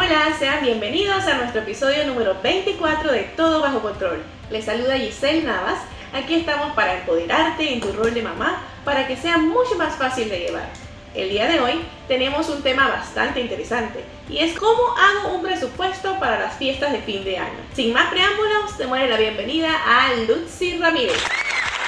Hola, sean bienvenidos a nuestro episodio número 24 de Todo Bajo Control. Les saluda Giselle Navas. Aquí estamos para empoderarte en tu rol de mamá para que sea mucho más fácil de llevar. El día de hoy tenemos un tema bastante interesante y es cómo hago un presupuesto para las fiestas de fin de año. Sin más preámbulos, démosle la bienvenida a Lucy Ramírez.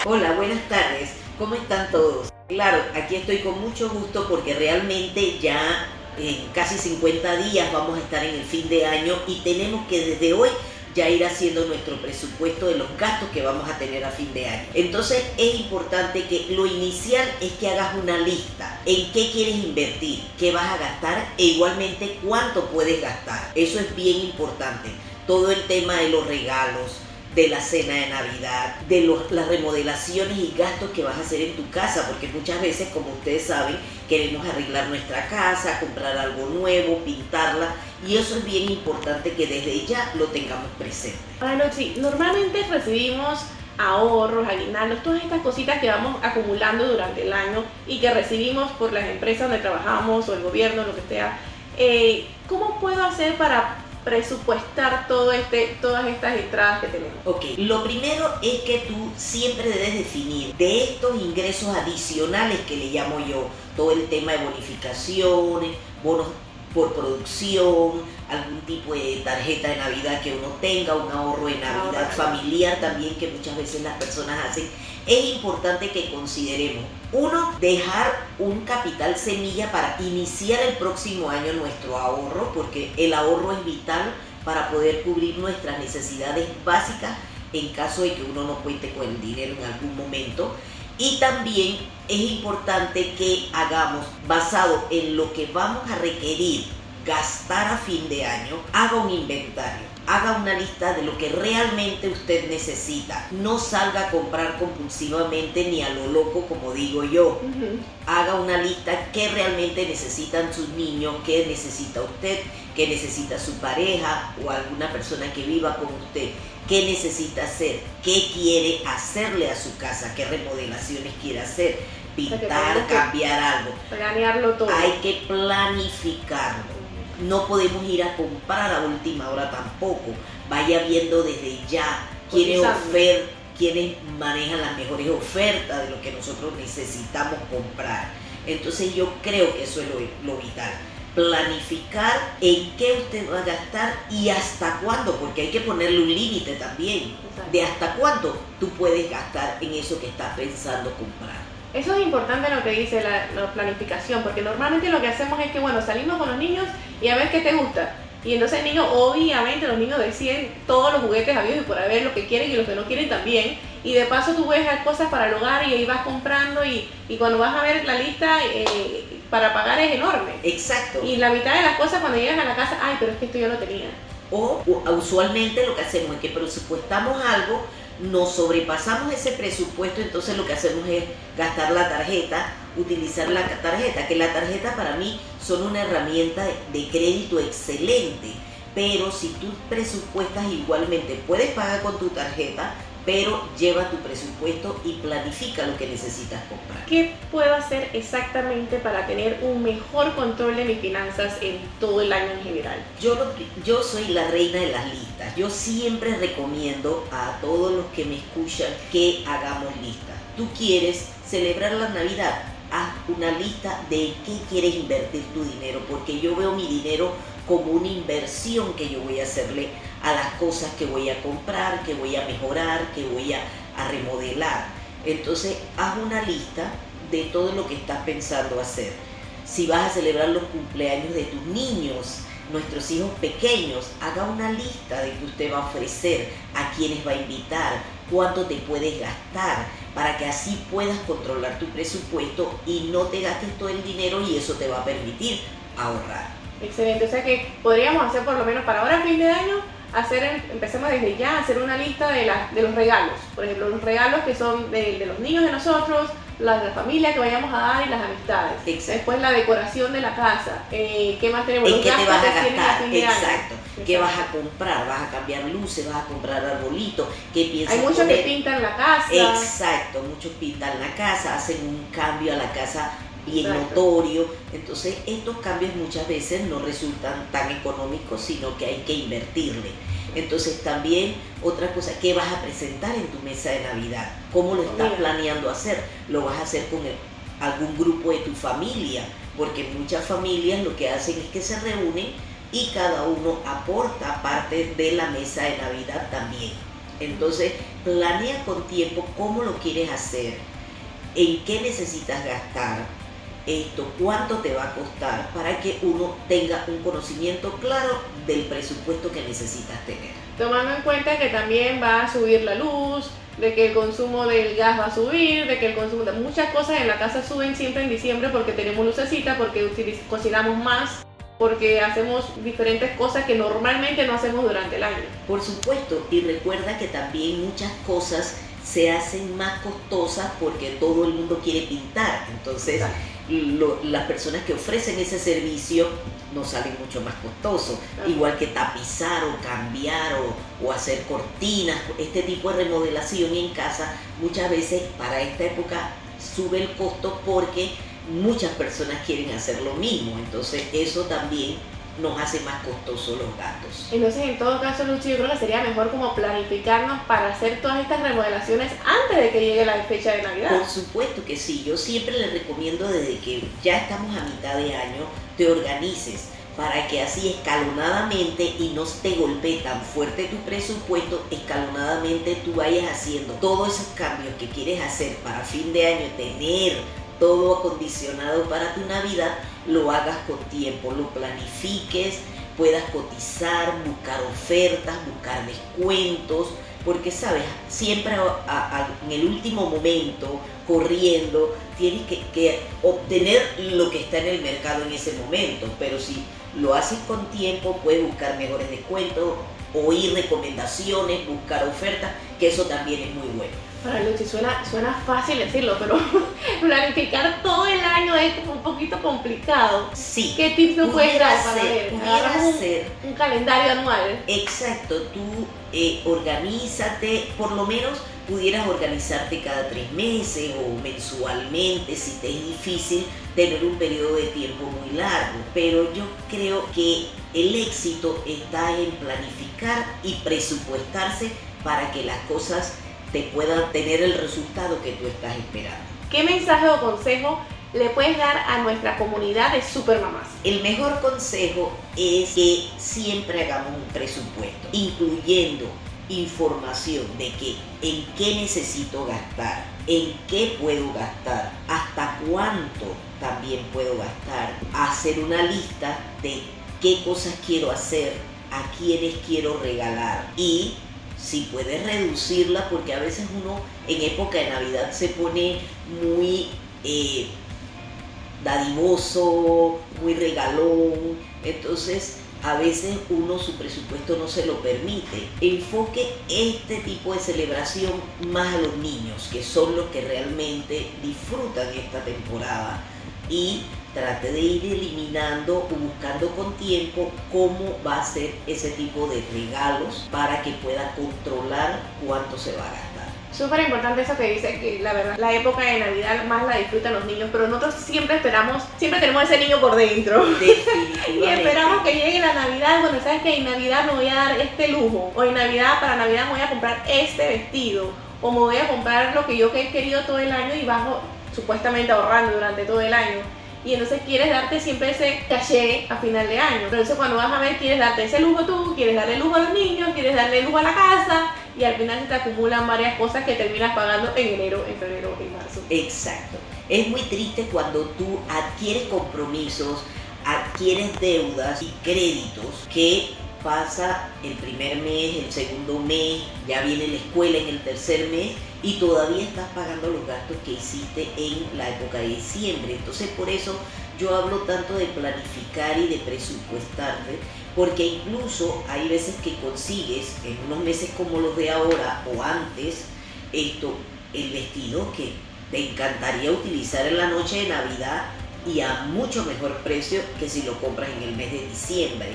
Hola, buenas tardes. ¿Cómo están todos? Claro, aquí estoy con mucho gusto porque realmente ya en casi 50 días vamos a estar en el fin de año y tenemos que desde hoy ya ir haciendo nuestro presupuesto de los gastos que vamos a tener a fin de año. Entonces es importante que lo inicial es que hagas una lista en qué quieres invertir, qué vas a gastar e igualmente cuánto puedes gastar. Eso es bien importante. Todo el tema de los regalos, de la cena de Navidad, de los, las remodelaciones y gastos que vas a hacer en tu casa, porque muchas veces, como ustedes saben, queremos arreglar nuestra casa, comprar algo nuevo, pintarla, y eso es bien importante que desde ya lo tengamos presente. Bueno, sí, normalmente recibimos ahorros, aguinaldos, todas estas cositas que vamos acumulando durante el año y que recibimos por las empresas donde trabajamos o el gobierno, lo que sea. Eh, ¿Cómo puedo hacer para presupuestar todo este, todas estas entradas que tenemos? Ok, lo primero es que tú siempre debes definir de estos ingresos adicionales que le llamo yo, todo el tema de bonificaciones, bonos por producción, algún tipo de tarjeta de Navidad que uno tenga, un ahorro de Navidad familiar también que muchas veces las personas hacen, es importante que consideremos, uno, dejar un capital semilla para iniciar el próximo año nuestro ahorro, porque el ahorro es vital para poder cubrir nuestras necesidades básicas en caso de que uno no cuente con el dinero en algún momento. Y también es importante que hagamos, basado en lo que vamos a requerir gastar a fin de año, haga un inventario haga una lista de lo que realmente usted necesita. No salga a comprar compulsivamente ni a lo loco, como digo yo. Haga una lista que realmente necesitan sus niños, qué necesita usted, qué necesita su pareja o alguna persona que viva con usted. ¿Qué necesita hacer? ¿Qué quiere hacerle a su casa? ¿Qué remodelaciones quiere hacer? Pintar, cambiar algo. Planearlo todo. Hay que planificarlo no podemos ir a comprar a última hora tampoco. Vaya viendo desde ya quiénes, quiénes manejan las mejores ofertas de lo que nosotros necesitamos comprar. Entonces yo creo que eso es lo, vital. Planificar en qué usted va a gastar y hasta cuándo, porque hay que ponerle un límite también de hasta cuánto tú puedes gastar en eso que estás pensando comprar. Eso es importante lo que dice la, planificación, porque normalmente lo que hacemos es que, bueno, salimos con los niños y a ver qué te gusta. Y entonces el niño, obviamente los niños deciden todos los juguetes habidos y por haber lo que quieren y los que no quieren también. Y de paso tú ves cosas para el hogar y ahí vas comprando y, cuando vas a ver la lista eh, para pagar es enorme. Exacto. Y la mitad de las cosas cuando llegas a la casa, ay, pero es que esto yo no tenía. O usualmente lo que hacemos es que presupuestamos algo nos sobrepasamos ese presupuesto, entonces lo que hacemos es gastar la tarjeta, utilizar la tarjeta, que la tarjeta para mí son una herramienta de crédito excelente, pero si tú presupuestas igualmente, puedes pagar con tu tarjeta, pero lleva tu presupuesto y planifica lo que necesitas comprar. ¿Qué puedo hacer exactamente para tener un mejor control de mis finanzas en todo el año en general? Yo, yo soy la reina de las listas. Yo siempre recomiendo a todos los que me escuchan que hagamos listas. Tú quieres celebrar la Navidad, haz una lista de qué quieres invertir tu dinero, porque yo veo mi dinero como una inversión que yo voy a hacerle a las cosas que voy a comprar, que voy a mejorar, que voy a, remodelar. Entonces, haz una lista de todo lo que estás pensando hacer. Si vas a celebrar los cumpleaños de tus niños, nuestros hijos pequeños, haga una lista de que usted va a ofrecer, a quienes va a invitar, cuánto te puedes gastar, para que así puedas controlar tu presupuesto y no te gastes todo el dinero y eso te va a permitir ahorrar. Excelente, o sea que podríamos hacer por lo menos para ahora fin de año hacer, empecemos desde ya a hacer una lista de, la, de los regalos. Por ejemplo, los regalos que son de, de los niños de nosotros, la de la familia que vayamos a dar y las amistades. Exacto. Después la decoración de la casa. Eh, ¿Qué más tenemos? ¿En Los qué te vas a gastar? Exacto. ¿Qué vas a comprar? ¿Vas a cambiar luces? ¿Vas a comprar arbolitos? ¿Qué piensas Hay muchos que pintan la casa. Exacto, muchos pintan la casa, hacen un cambio a la casa bien Exacto. notorio. Entonces, estos cambios muchas veces no resultan tan económicos, sino que hay que invertirle. Entonces, también otra cosa, ¿qué vas a presentar en tu mesa de Navidad? ¿Cómo lo estás planeando hacer? ¿Lo vas a hacer con el- algún grupo de tu familia? Porque muchas familias lo que hacen es que se reúnen y cada uno aporta parte de la mesa de Navidad también. Entonces, planea con tiempo cómo lo quieres hacer, en qué necesitas gastar esto, cuánto te va a costar, para que uno tenga un conocimiento claro del presupuesto que necesitas tener. Tomando en cuenta que también va a subir la luz, de que el consumo del gas va a subir, de que el consumo de muchas cosas en la casa suben siempre en diciembre porque tenemos lucecita, porque cocinamos más, porque hacemos diferentes cosas que normalmente no hacemos durante el año. Por supuesto, y recuerda que también muchas cosas se hacen más costosas porque todo el mundo quiere pintar. Entonces, lo- las personas que ofrecen ese servicio nos salen mucho más costosos. Ajá. Igual que tapizar o cambiar o, o hacer cortinas, este tipo de remodelación en casa, muchas veces para esta época sube el costo porque muchas personas quieren hacer lo mismo. Entonces, eso también nos hace más costosos los gastos. Entonces, en todo caso, Luchi, yo creo que sería mejor como planificarnos para hacer todas estas remodelaciones antes de que llegue la fecha de Navidad. Por supuesto que sí, yo siempre les recomiendo desde que ya estamos a mitad de año, te organices para que así escalonadamente y no te golpee tan fuerte tu presupuesto, escalonadamente tú vayas haciendo todos esos cambios que quieres hacer para fin de año, tener todo acondicionado para tu Navidad, lo hagas con tiempo, lo planifiques, puedas cotizar, buscar ofertas, buscar descuentos, porque sabes, siempre en el último momento, corriendo, tienes que obtener lo que está en el mercado en ese momento, pero si lo haces con tiempo, puedes buscar mejores descuentos, oír recomendaciones, buscar ofertas, que eso también es muy bueno. Para Luchi, suena, suena fácil decirlo, pero planificar todo el año es como un poquito complicado. Sí, ¿Qué tips nos puedes dar para ver? ser un calendario anual. Exacto, tú eh, organízate, por lo menos pudieras organizarte cada tres meses o mensualmente si te es difícil tener un periodo de tiempo muy largo. Pero yo creo que el éxito está en planificar y presupuestarse para que las cosas te puedan tener el resultado que tú estás esperando. ¿Qué mensaje o consejo le puedes dar a nuestra comunidad de supermamás? El mejor consejo es que siempre hagamos un presupuesto, incluyendo información de que en qué necesito gastar, en qué puedo gastar, hasta cuánto también puedo gastar, hacer una lista de qué cosas quiero hacer, a quiénes quiero regalar y si puedes reducirla porque a veces uno en época de Navidad se pone muy eh, dadivoso, muy regalón, entonces a veces uno su presupuesto no se lo permite. Enfoque este tipo de celebración más a los niños, que son los que realmente disfrutan esta temporada y trate de ir eliminando o buscando con tiempo cómo va a ser ese tipo de regalos para que pueda controlar cuánto se va a gastar. Súper importante eso que dice que la verdad la época de Navidad más la disfrutan los niños, pero nosotros siempre esperamos, siempre tenemos ese niño por dentro. Y esperamos que llegue la Navidad, bueno, sabes que en Navidad me voy a dar este lujo, o en Navidad, para Navidad me voy a comprar este vestido, o me voy a comprar lo que yo he querido todo el año y bajo supuestamente ahorrando durante todo el año. Y entonces quieres darte siempre ese caché a final de año. Pero entonces cuando vas a ver, quieres darte ese lujo tú, quieres darle lujo a los niños, quieres darle lujo a la casa, y al final se te acumulan varias cosas que terminas pagando en enero, en febrero, en marzo. Exacto. Es muy triste cuando tú adquieres compromisos, adquieres deudas y créditos que pasa el primer mes, el segundo mes, ya viene la escuela en el tercer mes y todavía estás pagando los gastos que hiciste en la época de diciembre. Entonces por eso yo hablo tanto de planificar y de presupuestarte, porque incluso hay veces que consigues en unos meses como los de ahora o antes esto el vestido que te encantaría utilizar en la noche de Navidad y a mucho mejor precio que si lo compras en el mes de diciembre.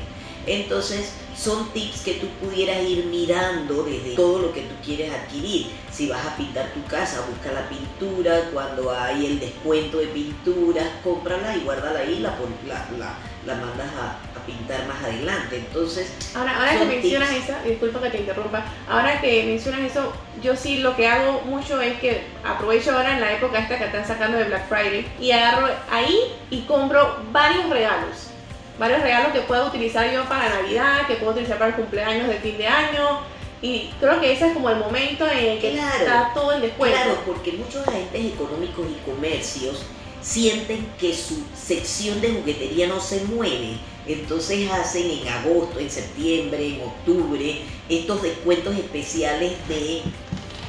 Entonces son tips que tú pudieras ir mirando desde todo lo que tú quieres adquirir. Si vas a pintar tu casa, busca la pintura, cuando hay el descuento de pinturas, cómprala y guárdala ahí, la, la, la, mandas a, pintar más adelante. Entonces, ahora, ahora que mencionas eso, disculpa que te interrumpa, ahora que mencionas eso, yo sí lo que hago mucho es que aprovecho ahora en la época esta que están sacando de Black Friday y agarro ahí y compro varios regalos varios regalos que puedo utilizar yo para Navidad, que puedo utilizar para el cumpleaños de fin de año. Y creo que ese es como el momento en el que está todo en descuento. Claro, porque muchos agentes económicos y comercios sienten que su sección de juguetería no se mueve. Entonces hacen en agosto, en septiembre, en octubre estos descuentos especiales de,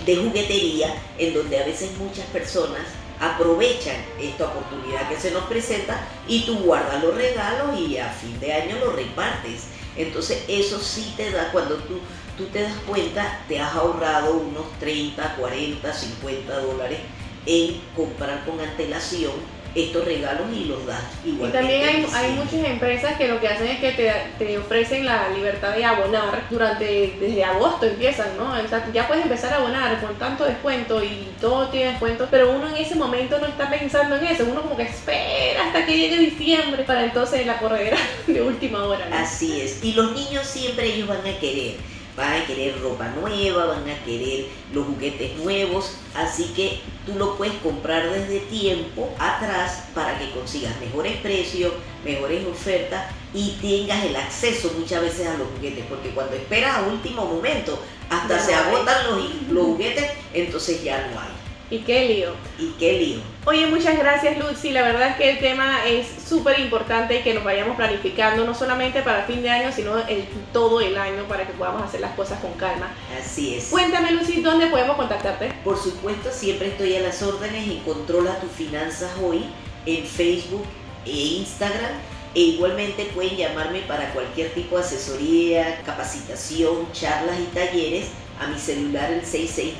de juguetería en donde a veces muchas personas aprovechan esta oportunidad que se nos presenta y tú guardas los regalos y a fin de año los repartes. Entonces eso sí te da, cuando tú, tú te das cuenta, te has ahorrado unos 30, 40, 50 dólares en comprar con antelación estos regalos y los das igual. Y también hay, hay, muchas empresas que lo que hacen es que te, te, ofrecen la libertad de abonar durante, desde agosto empiezan, ¿no? ya puedes empezar a abonar con tanto descuento y todo tiene descuento, pero uno en ese momento no está pensando en eso, uno como que espera hasta que llegue diciembre para entonces la corredera de última hora. Así es, y los niños siempre ellos van a querer van a querer ropa nueva, van a querer los juguetes nuevos, así que tú lo puedes comprar desde tiempo atrás para que consigas mejores precios, mejores ofertas y tengas el acceso muchas veces a los juguetes, porque cuando esperas a último momento, hasta se agotan los, los juguetes, entonces ya no hay. Y qué lío. Y qué lío. Oye, muchas gracias Lucy. La verdad es que el tema es súper importante que nos vayamos planificando, no solamente para fin de año, sino el, todo el año para que podamos hacer las cosas con calma. Así es. Cuéntame Lucy, ¿dónde podemos contactarte? Por supuesto, siempre estoy a las órdenes y Controla tus finanzas hoy en Facebook e Instagram. E igualmente pueden llamarme para cualquier tipo de asesoría, capacitación, charlas y talleres a mi celular el 6612-8344.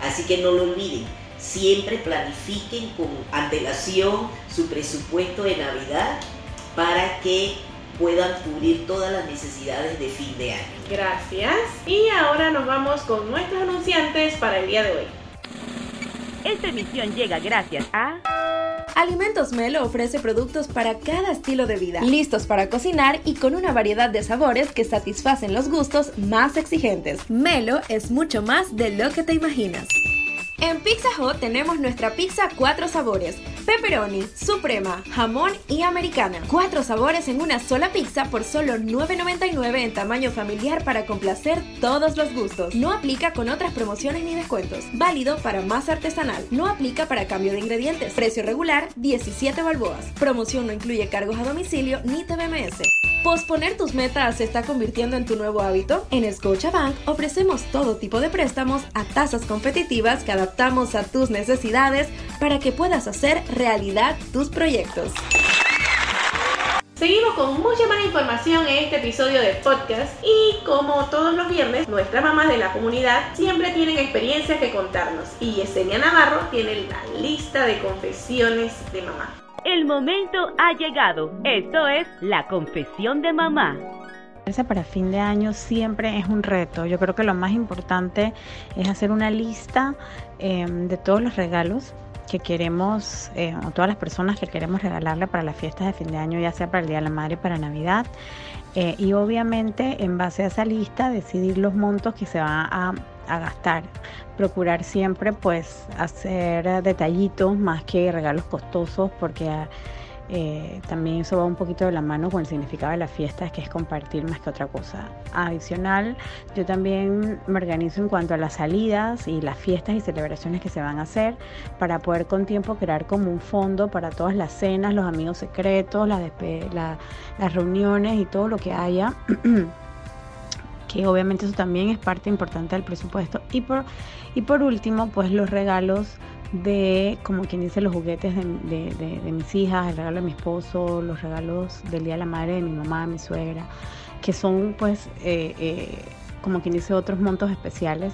Así que no lo olviden, siempre planifiquen con antelación su presupuesto de Navidad para que puedan cubrir todas las necesidades de fin de año. Gracias. Y ahora nos vamos con nuestros anunciantes para el día de hoy. Esta emisión llega gracias a... Alimentos Melo ofrece productos para cada estilo de vida, listos para cocinar y con una variedad de sabores que satisfacen los gustos más exigentes. Melo es mucho más de lo que te imaginas. En Pizza Hut tenemos nuestra pizza cuatro sabores, pepperoni, suprema, jamón y americana. Cuatro sabores en una sola pizza por solo $9.99 en tamaño familiar para complacer todos los gustos. No aplica con otras promociones ni descuentos. Válido para más artesanal. No aplica para cambio de ingredientes. Precio regular 17 balboas. Promoción no incluye cargos a domicilio ni TBMS. ¿Posponer tus metas se está convirtiendo en tu nuevo hábito? En Scotiabank ofrecemos todo tipo de préstamos a tasas competitivas que adaptamos a tus necesidades para que puedas hacer realidad tus proyectos. Seguimos con mucha más información en este episodio de podcast y como todos los viernes, nuestras mamás de la comunidad siempre tienen experiencias que contarnos y Yesenia Navarro tiene la lista de confesiones de mamá. El momento ha llegado. Esto es la confesión de mamá. Para fin de año siempre es un reto. Yo creo que lo más importante es hacer una lista em, de todos los regalos que queremos, eh, o todas las personas que queremos regalarle para las fiestas de fin de año, ya sea para el Día de la Madre, para Navidad. Eh, y obviamente en base a esa lista decidir los montos que se van a a gastar. Procurar siempre pues hacer detallitos más que regalos costosos porque eh, también eso va un poquito de la mano con el significado de la fiesta, que es compartir más que otra cosa. Adicional, yo también me organizo en cuanto a las salidas y las fiestas y celebraciones que se van a hacer para poder con tiempo crear como un fondo para todas las cenas, los amigos secretos, las, las reuniones y todo lo que haya. que obviamente eso también es parte importante del presupuesto. Y por, y por último, pues los regalos de, como quien dice, los juguetes de, mis hijas, el regalo de mi esposo, los regalos del Día de la Madre de mi mamá, mi suegra, que son pues, eh, eh, como quien dice, otros montos especiales.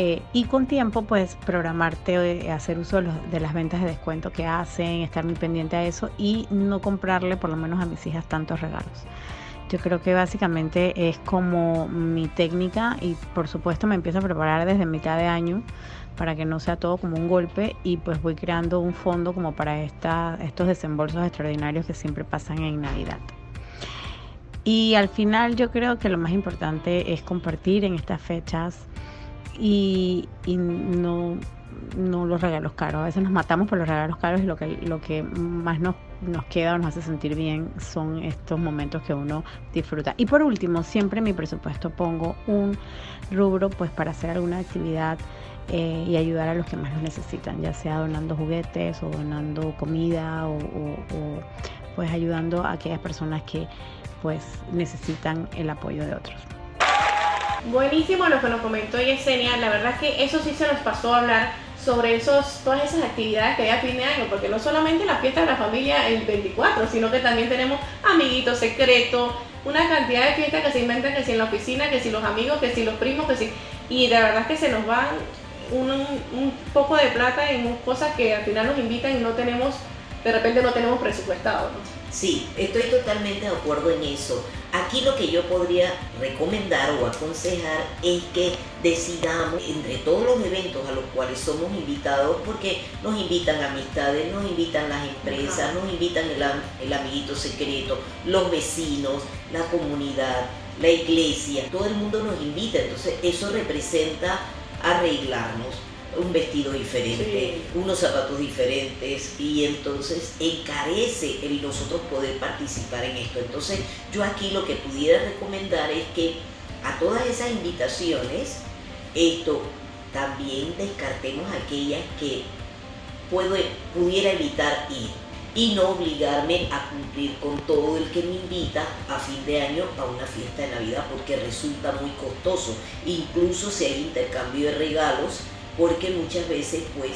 Eh, y con tiempo, pues programarte, hacer uso de, las ventas de descuento que hacen, estar muy pendiente a eso y no comprarle por lo menos a mis hijas tantos regalos. Yo creo que básicamente es como mi técnica y por supuesto me empiezo a preparar desde mitad de año para que no sea todo como un golpe y pues voy creando un fondo como para esta, estos desembolsos extraordinarios que siempre pasan en Navidad. Y al final yo creo que lo más importante es compartir en estas fechas y, no, no los regalos caros. A veces nos matamos por los regalos caros y lo que, lo que más nos, nos queda o nos hace sentir bien son estos momentos que uno disfruta. Y por último, siempre en mi presupuesto pongo un rubro pues para hacer alguna actividad eh, y ayudar a los que más lo necesitan, ya sea donando juguetes o donando comida o, pues ayudando a aquellas personas que pues necesitan el apoyo de otros. Buenísimo lo que nos comentó Yesenia, la verdad que eso sí se nos pasó a hablar sobre esos, todas esas actividades que hay a fin de año, porque no solamente la fiesta de la familia el 24, sino que también tenemos amiguitos secretos, una cantidad de fiestas que se inventan que si en la oficina, que si los amigos, que si los primos, que si... Y de verdad que se nos van un, un poco de plata en cosas que al final nos invitan y no tenemos, de repente no tenemos presupuestado. Sí, estoy totalmente de acuerdo en eso. Aquí lo que yo podría recomendar o aconsejar es que decidamos entre todos los eventos a los cuales somos invitados, porque nos invitan amistades, nos invitan las empresas, nos invitan el, el amiguito secreto, los vecinos, la comunidad, la iglesia, todo el mundo nos invita, entonces eso representa arreglarnos, un vestido diferente, unos zapatos diferentes y entonces encarece el nosotros poder participar en esto. Entonces yo aquí lo que pudiera recomendar es que a todas esas invitaciones, esto también descartemos aquellas que puedo, pudiera evitar ir y no obligarme a cumplir con todo el que me invita a fin de año a una fiesta de Navidad porque resulta muy costoso, incluso si hay intercambio de regalos, porque muchas veces pues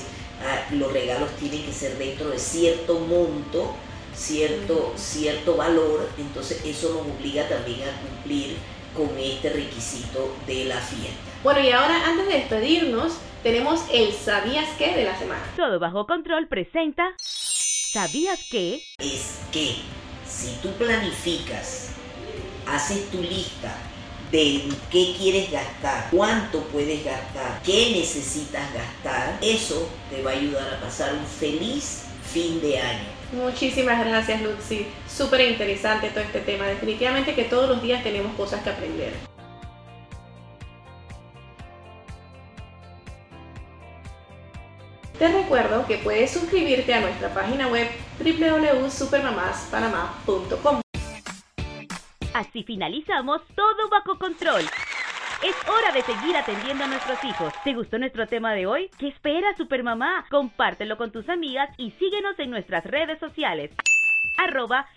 ah, los regalos tienen que ser dentro de cierto monto, cierto, cierto valor, entonces eso nos obliga también a cumplir con este requisito de la fiesta. Bueno, y ahora antes de despedirnos, tenemos el ¿Sabías qué? de la semana. Todo bajo control presenta ¿Sabías qué? Es que si tú planificas, haces tu lista de qué quieres gastar, cuánto puedes gastar, qué necesitas gastar, eso te va a ayudar a pasar un feliz fin de año. Muchísimas gracias, Lucy. Súper interesante todo este tema. Definitivamente que todos los días tenemos cosas que aprender. Te recuerdo que puedes suscribirte a nuestra página web www.supermamaspanamá.com. Así finalizamos todo bajo control. Es hora de seguir atendiendo a nuestros hijos. ¿Te gustó nuestro tema de hoy? ¿Qué espera Supermamá? Compártelo con tus amigas y síguenos en nuestras redes sociales. arroba.